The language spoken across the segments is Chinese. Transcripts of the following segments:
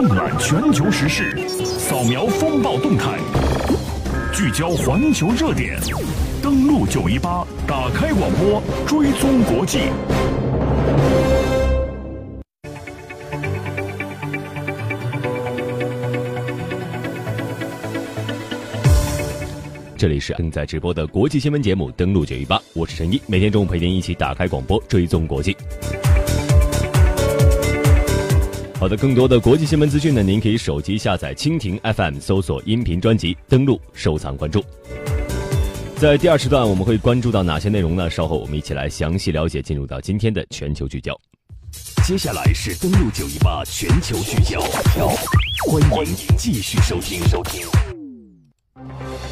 纵览全球时事，扫描风暴动态，聚焦环球热点，登录九一八，打开广播，追踪国际。这里是正在直播的国际新闻节目，登录九一八，我是陈一，每天中午陪您一起打开广播，追踪国际。好的，更多的国际新闻资讯呢，您可以手机下载蜻蜓 FM，搜索音频专辑，登录收藏关注。在第二时段，我们会关注到哪些内容呢？稍后我们一起来详细了解。进入到今天的全球聚焦，接下来是登录九一八全球聚焦，欢迎继续收听收听。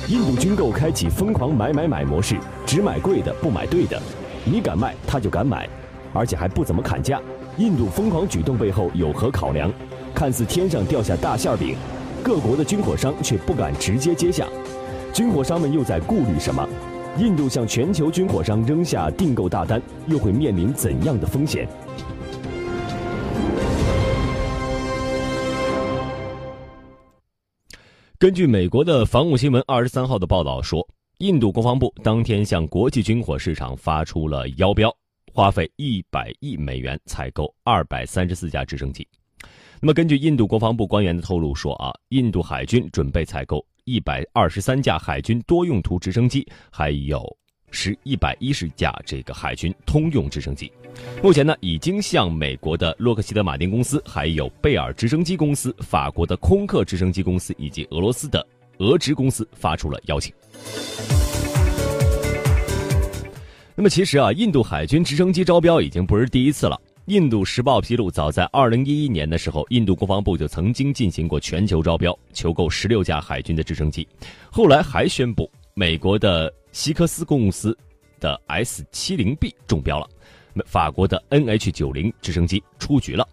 印度军购开启疯狂买买买模式，只买贵的，不买对的。你敢卖，他就敢买，而且还不怎么砍价。印度疯狂举动背后有何考量？看似天上掉下大馅饼，各国的军火商却不敢直接接下。军火商们又在顾虑什么？印度向全球军火商扔下订购大单，又会面临怎样的风险？根据美国的防务新闻二十三号的报道说，印度国防部当天向国际军火市场发出了邀标。花费一百亿美元采购二百三十四架直升机。那么，根据印度国防部官员的透露说啊，印度海军准备采购一百二十三架海军多用途直升机，还有十一百一十架这个海军通用直升机。目前呢，已经向美国的洛克希德马丁公司、还有贝尔直升机公司、法国的空客直升机公司以及俄罗斯的俄直公司发出了邀请。那么其实啊，印度海军直升机招标已经不是第一次了。印度时报披露，早在2011年的时候，印度国防部就曾经进行过全球招标，求购16架海军的直升机。后来还宣布，美国的希克斯公司的 S70B 中标了，法国的 NH90 直升机出局了。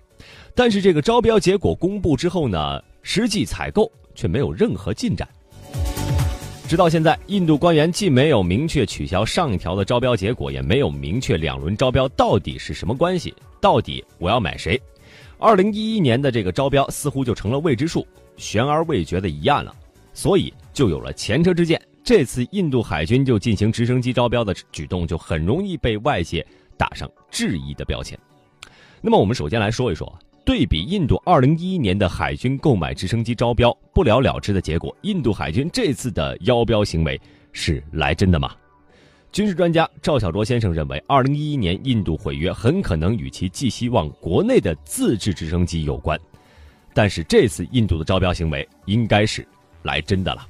但是这个招标结果公布之后呢，实际采购却没有任何进展。直到现在，印度官员既没有明确取消上一条的招标结果，也没有明确两轮招标到底是什么关系，到底我要买谁？二零一一年的这个招标似乎就成了未知数，悬而未决的疑案了，所以就有了前车之鉴。这次印度海军就进行直升机招标的举动，就很容易被外界打上质疑的标签。那么，我们首先来说一说。对比印度2011年的海军购买直升机招标不了了之的结果，印度海军这次的邀标行为是来真的吗？军事专家赵小卓先生认为，2011年印度毁约很可能与其寄希望国内的自制直升机有关，但是这次印度的招标行为应该是来真的了。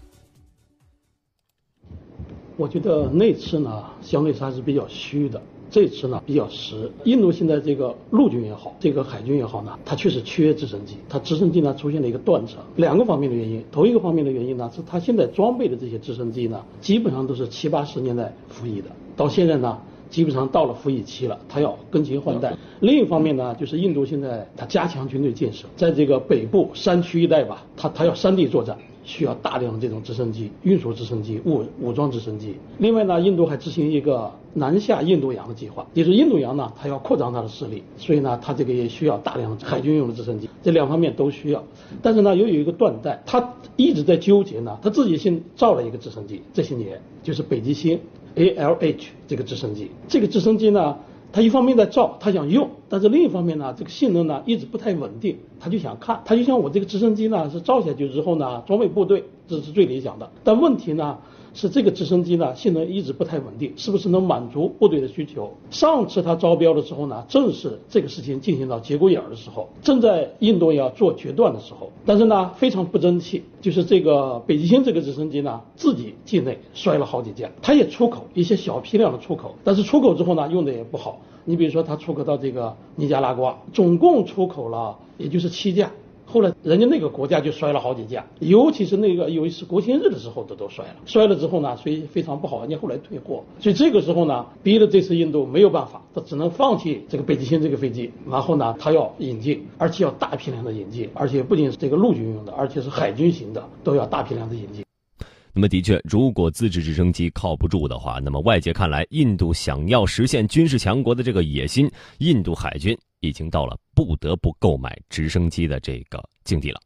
我觉得那次呢，相对还是比较虚的。这次呢比较实，印度现在这个陆军也好，这个海军也好呢，它确实缺直升机，它直升机呢出现了一个断层，两个方面的原因。头一个方面的原因呢，是它现在装备的这些直升机呢，基本上都是七八十年代服役的，到现在呢，基本上到了服役期了，它要更新换代。另一方面呢，就是印度现在它加强军队建设，在这个北部山区一带吧，它它要山地作战。需要大量的这种直升机、运输直升机、武武装直升机。另外呢，印度还执行一个南下印度洋的计划，也就是印度洋呢，它要扩张它的势力，所以呢，它这个也需要大量的海军用的直升机，这两方面都需要。但是呢，又有一个断代，他一直在纠结呢，他自己先造了一个直升机，这些年就是北极星 ALH 这个直升机，这个直升机呢。他一方面在造，他想用，但是另一方面呢，这个性能呢一直不太稳定，他就想看，他就像我这个直升机呢是造下去之后呢，装备部队，这是最理想的，但问题呢。是这个直升机呢，性能一直不太稳定，是不是能满足部队的需求？上次他招标的时候呢，正是这个事情进行到节骨眼儿的时候，正在印度要做决断的时候。但是呢，非常不争气，就是这个北极星这个直升机呢，自己境内摔了好几架，它也出口一些小批量的出口，但是出口之后呢，用的也不好。你比如说，它出口到这个尼加拉瓜，总共出口了也就是七架。后来人家那个国家就摔了好几架，尤其是那个有一次国庆日的时候，都都摔了。摔了之后呢，所以非常不好，人家后来退货。所以这个时候呢，逼得这次印度没有办法，他只能放弃这个北极星这个飞机。然后呢，他要引进，而且要大批量的引进，而且不仅是这个陆军用的，而且是海军型的，都要大批量的引进。那么的确，如果自制直升机靠不住的话，那么外界看来，印度想要实现军事强国的这个野心，印度海军已经到了不得不购买直升机的这个境地了。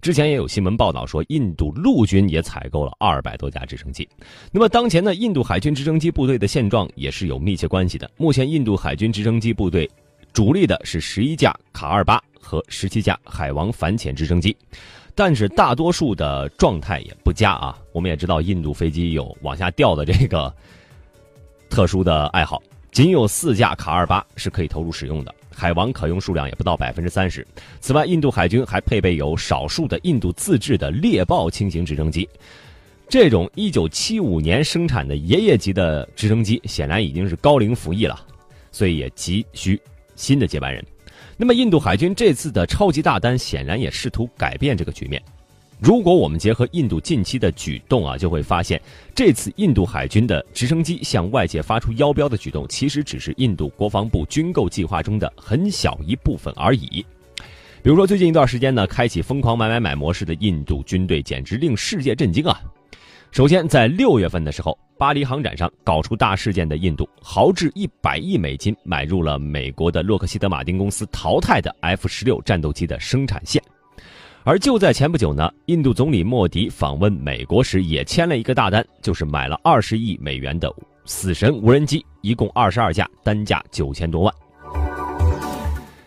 之前也有新闻报道说，印度陆军也采购了二百多架直升机。那么当前呢，印度海军直升机部队的现状也是有密切关系的。目前，印度海军直升机部队主力的是十一架卡二八和十七架海王反潜直升机，但是大多数的状态也不佳啊。我们也知道，印度飞机有往下掉的这个特殊的爱好，仅有四架卡二八是可以投入使用的。海王可用数量也不到百分之三十。此外，印度海军还配备有少数的印度自制的猎豹轻型直升机。这种一九七五年生产的爷爷级的直升机，显然已经是高龄服役了，所以也急需新的接班人。那么，印度海军这次的超级大单，显然也试图改变这个局面。如果我们结合印度近期的举动啊，就会发现，这次印度海军的直升机向外界发出邀标的举动，其实只是印度国防部军购计划中的很小一部分而已。比如说，最近一段时间呢，开启疯狂买买买模式的印度军队简直令世界震惊啊！首先，在六月份的时候，巴黎航展上搞出大事件的印度，豪掷一百亿美金买入了美国的洛克希德马丁公司淘汰的 F 十六战斗机的生产线。而就在前不久呢，印度总理莫迪访问美国时也签了一个大单，就是买了二十亿美元的“死神”无人机，一共二十二架，单价九千多万。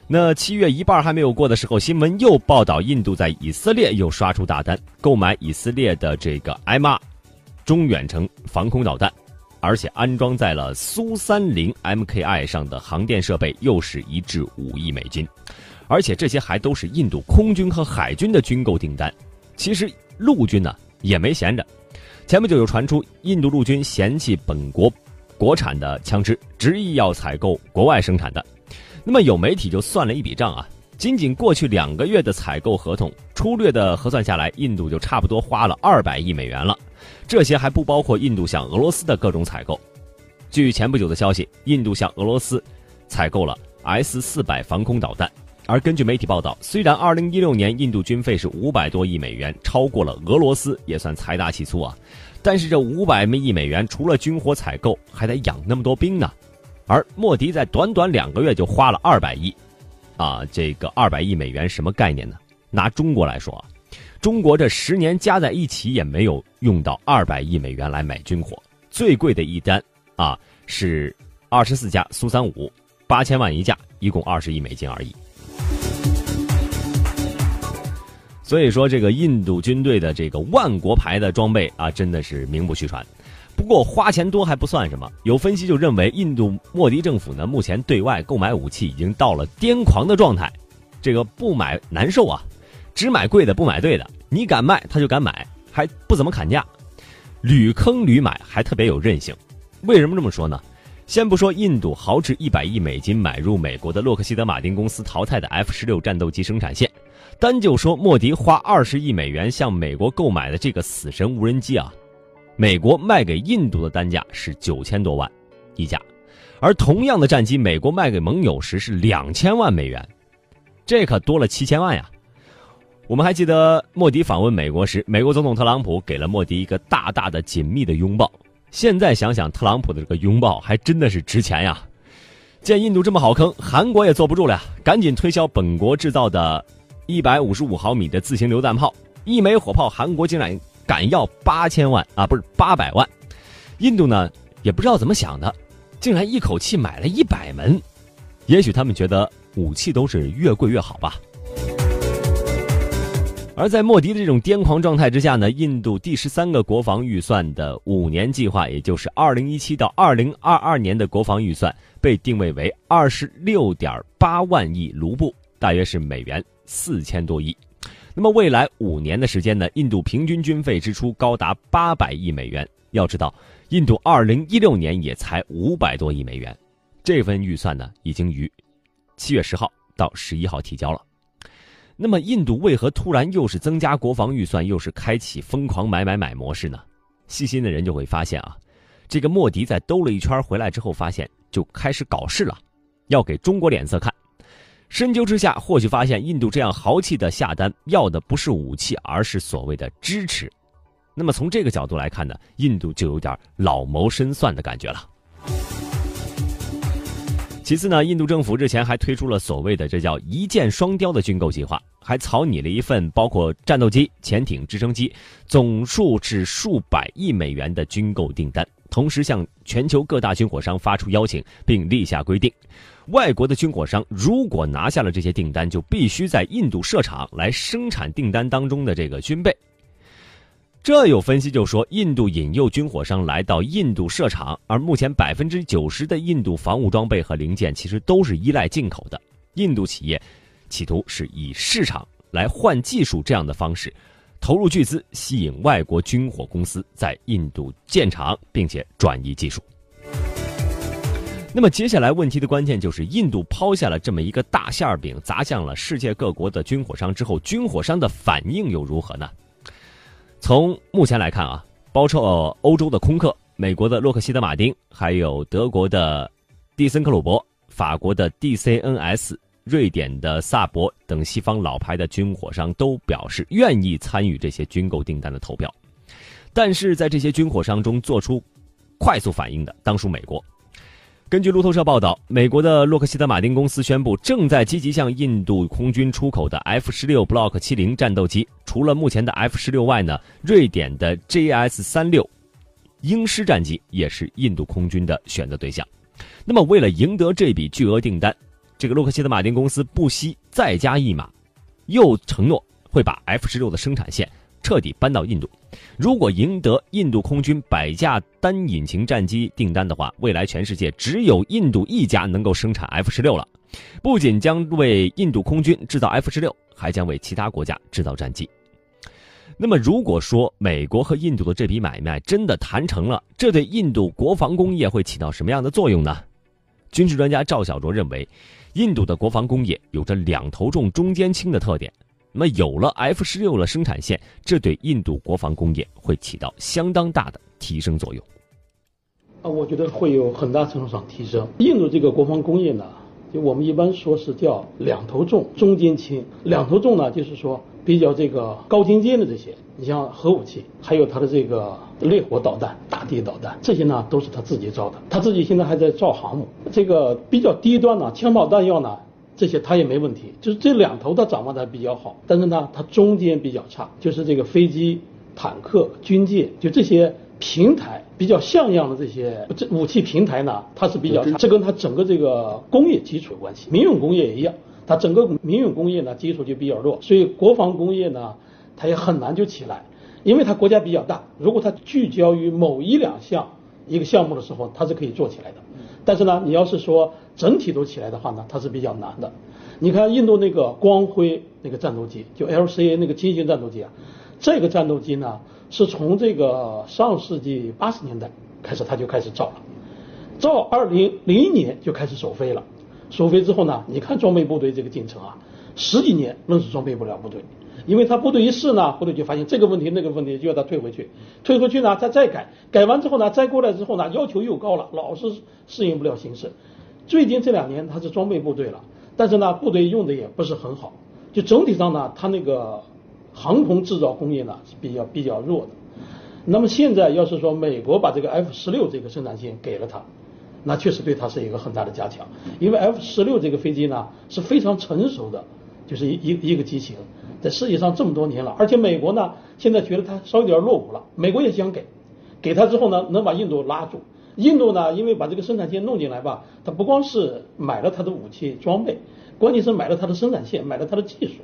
那七月一半还没有过的时候，新闻又报道印度在以色列又刷出大单，购买以色列的这个 M 二中远程防空导弹，而且安装在了苏三零 MKI 上的航电设备，又是一至五亿美金。而且这些还都是印度空军和海军的军购订单。其实陆军呢也没闲着，前不久又传出印度陆军嫌弃本国国产的枪支，执意要采购国外生产的。那么有媒体就算了一笔账啊，仅仅过去两个月的采购合同，粗略的核算下来，印度就差不多花了二百亿美元了。这些还不包括印度向俄罗斯的各种采购。据前不久的消息，印度向俄罗斯采购了 S 四百防空导弹。而根据媒体报道，虽然2016年印度军费是五百多亿美元，超过了俄罗斯，也算财大气粗啊。但是这五百亿美元除了军火采购，还得养那么多兵呢。而莫迪在短短两个月就花了二百亿，啊，这个二百亿美元什么概念呢？拿中国来说啊，中国这十年加在一起也没有用到二百亿美元来买军火。最贵的一单啊是二十四架苏三五，八千万一架，一共二十亿美金而已。所以说，这个印度军队的这个万国牌的装备啊，真的是名不虚传。不过花钱多还不算什么，有分析就认为，印度莫迪政府呢，目前对外购买武器已经到了癫狂的状态。这个不买难受啊，只买贵的不买对的。你敢卖他就敢买，还不怎么砍价，屡坑屡买，还特别有韧性。为什么这么说呢？先不说印度豪掷一百亿美金买入美国的洛克希德马丁公司淘汰的 F 十六战斗机生产线。单就说莫迪花二十亿美元向美国购买的这个死神无人机啊，美国卖给印度的单价是九千多万一架，而同样的战机，美国卖给盟友时是两千万美元，这可多了七千万呀。我们还记得莫迪访问美国时，美国总统特朗普给了莫迪一个大大的紧密的拥抱。现在想想，特朗普的这个拥抱还真的是值钱呀。见印度这么好坑，韩国也坐不住了，赶紧推销本国制造的。一百五十五毫米的自行榴弹炮，一枚火炮，韩国竟然敢要八千万啊，不是八百万。印度呢也不知道怎么想的，竟然一口气买了一百门。也许他们觉得武器都是越贵越好吧。而在莫迪的这种癫狂状态之下呢，印度第十三个国防预算的五年计划，也就是二零一七到二零二二年的国防预算，被定位为二十六点八万亿卢布，大约是美元。四千多亿，那么未来五年的时间呢？印度平均军费支出高达八百亿美元。要知道，印度二零一六年也才五百多亿美元，这份预算呢，已经于七月十号到十一号提交了。那么，印度为何突然又是增加国防预算，又是开启疯狂买买买模式呢？细心的人就会发现啊，这个莫迪在兜了一圈回来之后，发现就开始搞事了，要给中国脸色看。深究之下，或许发现印度这样豪气的下单，要的不是武器，而是所谓的支持。那么从这个角度来看呢，印度就有点老谋深算的感觉了。其次呢，印度政府日前还推出了所谓的这叫“一箭双雕”的军购计划，还草拟了一份包括战斗机、潜艇、直升机，总数是数百亿美元的军购订单。同时向全球各大军火商发出邀请，并立下规定：外国的军火商如果拿下了这些订单，就必须在印度设厂来生产订单当中的这个军备。这有分析就说，印度引诱军火商来到印度设厂，而目前百分之九十的印度防务装备和零件其实都是依赖进口的。印度企业企图是以市场来换技术这样的方式，投入巨资吸引外国军火公司在印度建厂，并且转移技术。那么接下来问题的关键就是，印度抛下了这么一个大馅饼，砸向了世界各国的军火商之后，军火商的反应又如何呢？从目前来看啊，包括欧洲的空客、美国的洛克希德马丁，还有德国的蒂森克鲁伯、法国的 DCNS、瑞典的萨博等西方老牌的军火商都表示愿意参与这些军购订单的投标。但是在这些军火商中做出快速反应的，当属美国。根据路透社报道，美国的洛克希德马丁公司宣布，正在积极向印度空军出口的 F 十六 Block 七零战斗机。除了目前的 F 十六外呢，瑞典的 JS 三六鹰狮战机也是印度空军的选择对象。那么，为了赢得这笔巨额订单，这个洛克希德马丁公司不惜再加一码，又承诺会把 F 十六的生产线。彻底搬到印度。如果赢得印度空军百架单引擎战机订单的话，未来全世界只有印度一家能够生产 F 十六了。不仅将为印度空军制造 F 十六，还将为其他国家制造战机。那么，如果说美国和印度的这笔买卖真的谈成了，这对印度国防工业会起到什么样的作用呢？军事专家赵小卓认为，印度的国防工业有着两头重、中间轻的特点。那么有了 F 十六的生产线，这对印度国防工业会起到相当大的提升作用。啊，我觉得会有很大程度上提升。印度这个国防工业呢，就我们一般说是叫两头重，中间轻。两头重呢，就是说比较这个高精尖的这些，你像核武器，还有它的这个烈火导弹、大地导弹，这些呢都是他自己造的。他自己现在还在造航母。这个比较低端呢，枪炮弹药呢。这些他也没问题，就是这两头他掌握的比较好，但是呢，他中间比较差，就是这个飞机、坦克、军舰，就这些平台比较像样的这些这武器平台呢，它是比较差，这跟它整个这个工业基础有关系。民用工业也一样，它整个民用工业呢基础就比较弱，所以国防工业呢，它也很难就起来，因为它国家比较大，如果它聚焦于某一两项一个项目的时候，它是可以做起来的。但是呢，你要是说整体都起来的话呢，它是比较难的。你看印度那个光辉那个战斗机，就 LCA 那个轻型战斗机啊，这个战斗机呢是从这个上世纪八十年代开始它就开始造了，造二零零一年就开始首飞了。首飞之后呢，你看装备部队这个进程啊，十几年愣是装备不了部队。因为他部队一试呢，部队就发现这个问题那个问题，就要他退回去，退回去呢，他再改，改完之后呢，再过来之后呢，要求又高了，老是适应不了形势。最近这两年他是装备部队了，但是呢，部队用的也不是很好，就整体上呢，他那个航空制造工业呢是比较比较弱的。那么现在要是说美国把这个 F 十六这个生产线给了他，那确实对他是一个很大的加强，因为 F 十六这个飞机呢是非常成熟的，就是一一一个机型。在世界上这么多年了，而且美国呢，现在觉得它稍微有点落伍了。美国也想给，给他之后呢，能把印度拉住。印度呢，因为把这个生产线弄进来吧，它不光是买了它的武器装备，关键是买了它的生产线，买了它的技术。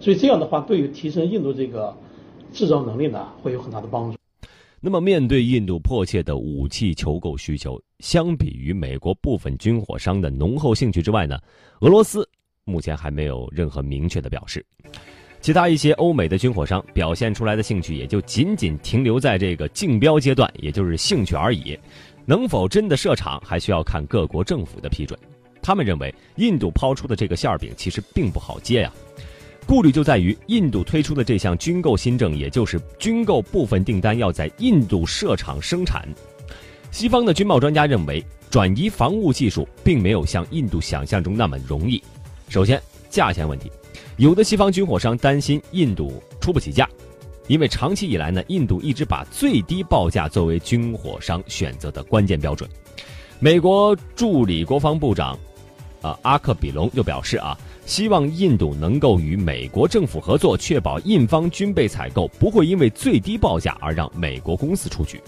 所以这样的话，对于提升印度这个制造能力呢，会有很大的帮助。那么，面对印度迫切的武器求购需求，相比于美国部分军火商的浓厚兴趣之外呢，俄罗斯目前还没有任何明确的表示。其他一些欧美的军火商表现出来的兴趣也就仅仅停留在这个竞标阶段，也就是兴趣而已。能否真的设厂，还需要看各国政府的批准。他们认为，印度抛出的这个馅儿饼其实并不好接呀。顾虑就在于，印度推出的这项军购新政，也就是军购部分订单要在印度设厂生产。西方的军贸专家认为，转移防务技术并没有像印度想象中那么容易。首先，价钱问题。有的西方军火商担心印度出不起价，因为长期以来呢，印度一直把最低报价作为军火商选择的关键标准。美国助理国防部长啊阿克比隆就表示啊，希望印度能够与美国政府合作，确保印方军备采购不会因为最低报价而让美国公司出局。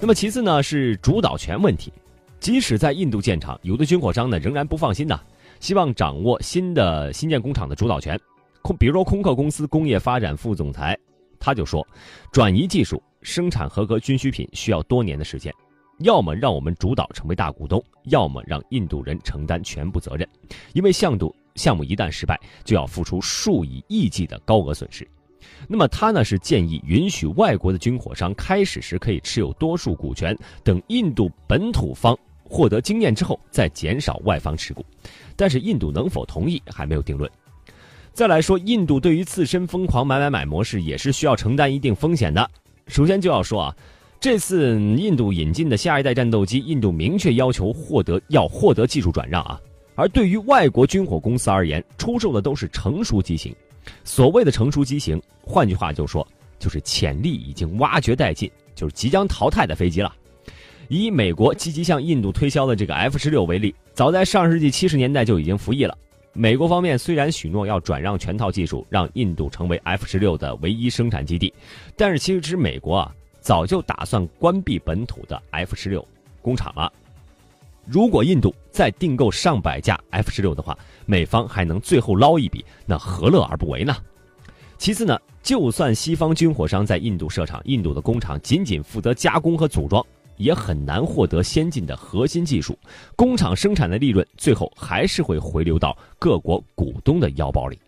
那么其次呢是主导权问题，即使在印度建厂，有的军火商呢仍然不放心呐，希望掌握新的新建工厂的主导权。空，比如说空客公司工业发展副总裁，他就说，转移技术、生产合格军需品需要多年的时间，要么让我们主导成为大股东，要么让印度人承担全部责任，因为向度项目一旦失败，就要付出数以亿计的高额损失。那么他呢是建议允许外国的军火商开始时可以持有多数股权，等印度本土方获得经验之后再减少外方持股，但是印度能否同意还没有定论。再来说，印度对于自身疯狂买买买模式也是需要承担一定风险的。首先就要说啊，这次印度引进的下一代战斗机，印度明确要求获得要获得技术转让啊，而对于外国军火公司而言，出售的都是成熟机型。所谓的成熟机型，换句话就说，就是潜力已经挖掘殆尽，就是即将淘汰的飞机了。以美国积极向印度推销的这个 F 十六为例，早在上世纪七十年代就已经服役了。美国方面虽然许诺要转让全套技术，让印度成为 F 十六的唯一生产基地，但是其实美国啊早就打算关闭本土的 F 十六工厂了。如果印度再订购上百架 F 十六的话，美方还能最后捞一笔，那何乐而不为呢？其次呢，就算西方军火商在印度设厂，印度的工厂仅仅负责加工和组装，也很难获得先进的核心技术，工厂生产的利润最后还是会回流到各国股东的腰包里。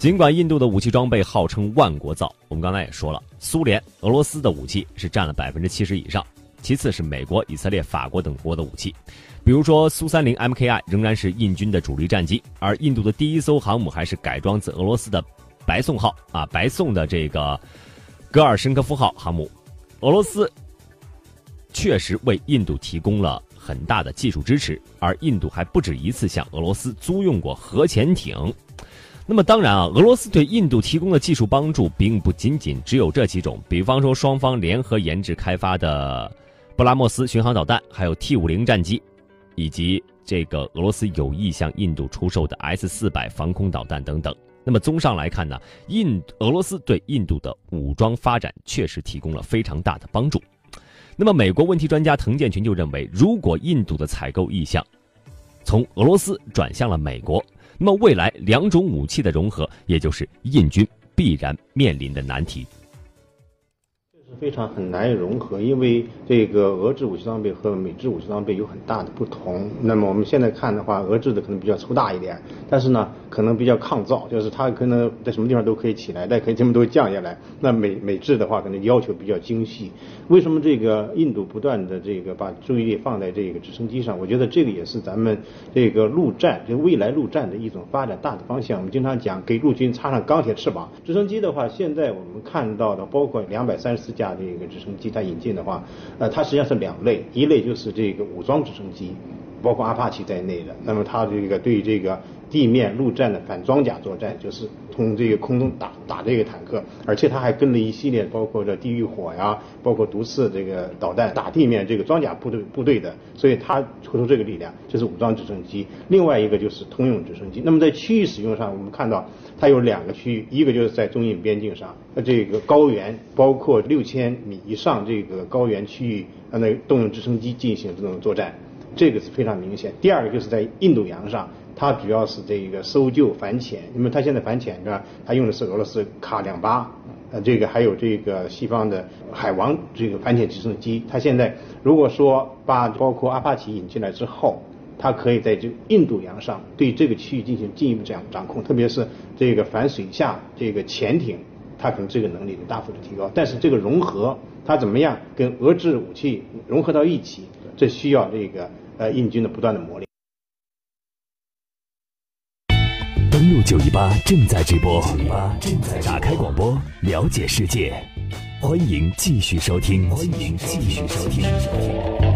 尽管印度的武器装备号称万国造，我们刚才也说了，苏联、俄罗斯的武器是占了百分之七十以上，其次是美国、以色列、法国等国的武器，比如说苏三零 MKI 仍然是印军的主力战机，而印度的第一艘航母还是改装自俄罗斯的白送号啊，白送的这个戈尔申科夫号航母，俄罗斯确实为印度提供了很大的技术支持，而印度还不止一次向俄罗斯租用过核潜艇。那么当然啊，俄罗斯对印度提供的技术帮助并不仅仅只有这几种，比方说双方联合研制开发的布拉莫斯巡航导弹，还有 T 五零战机，以及这个俄罗斯有意向印度出售的 S 四百防空导弹等等。那么综上来看呢，印俄罗斯对印度的武装发展确实提供了非常大的帮助。那么美国问题专家滕建群就认为，如果印度的采购意向从俄罗斯转向了美国。那么未来两种武器的融合，也就是印军必然面临的难题。这是非常很难以融合，因为这个俄制武器装备和美制武器装备有很大的不同。那么我们现在看的话，俄制的可能比较粗大一点，但是呢，可能比较抗造，就是它可能在什么地方都可以起来，但可以这么多降下来。那美美制的话，可能要求比较精细。为什么这个印度不断的这个把注意力放在这个直升机上？我觉得这个也是咱们这个陆战，就未来陆战的一种发展大的方向。我们经常讲给陆军插上钢铁翅膀。直升机的话，现在我们看到的包括两百三十四。架这个直升机它引进的话，呃，它实际上是两类，一类就是这个武装直升机，包括阿帕奇在内的，那么它这个对这个地面陆战的反装甲作战，就是从这个空中打打这个坦克，而且它还跟了一系列包括这地狱火呀，包括毒刺这个导弹打地面这个装甲部队部队的，所以它突出这个力量，这是武装直升机。另外一个就是通用直升机。那么在区域使用上，我们看到。它有两个区域，一个就是在中印边境上，呃，这个高原，包括六千米以上这个高原区域，呃，那动用直升机进行这种作战，这个是非常明显。第二个就是在印度洋上，它主要是这个搜救反潜，那么它现在反潜是吧？它用的是俄罗斯卡两八，呃，这个还有这个西方的海王这个反潜直升机。它现在如果说把包括阿帕奇引进来之后，它可以在这印度洋上对这个区域进行进一步这样掌控，特别是这个反水下这个潜艇，它可能这个能力大幅度提高。但是这个融合，它怎么样跟俄制武器融合到一起，这需要这个呃印军的不断的磨练。登录九一八正在直播，正在打开广播，了解世界，欢迎继续收听，欢迎继续收听。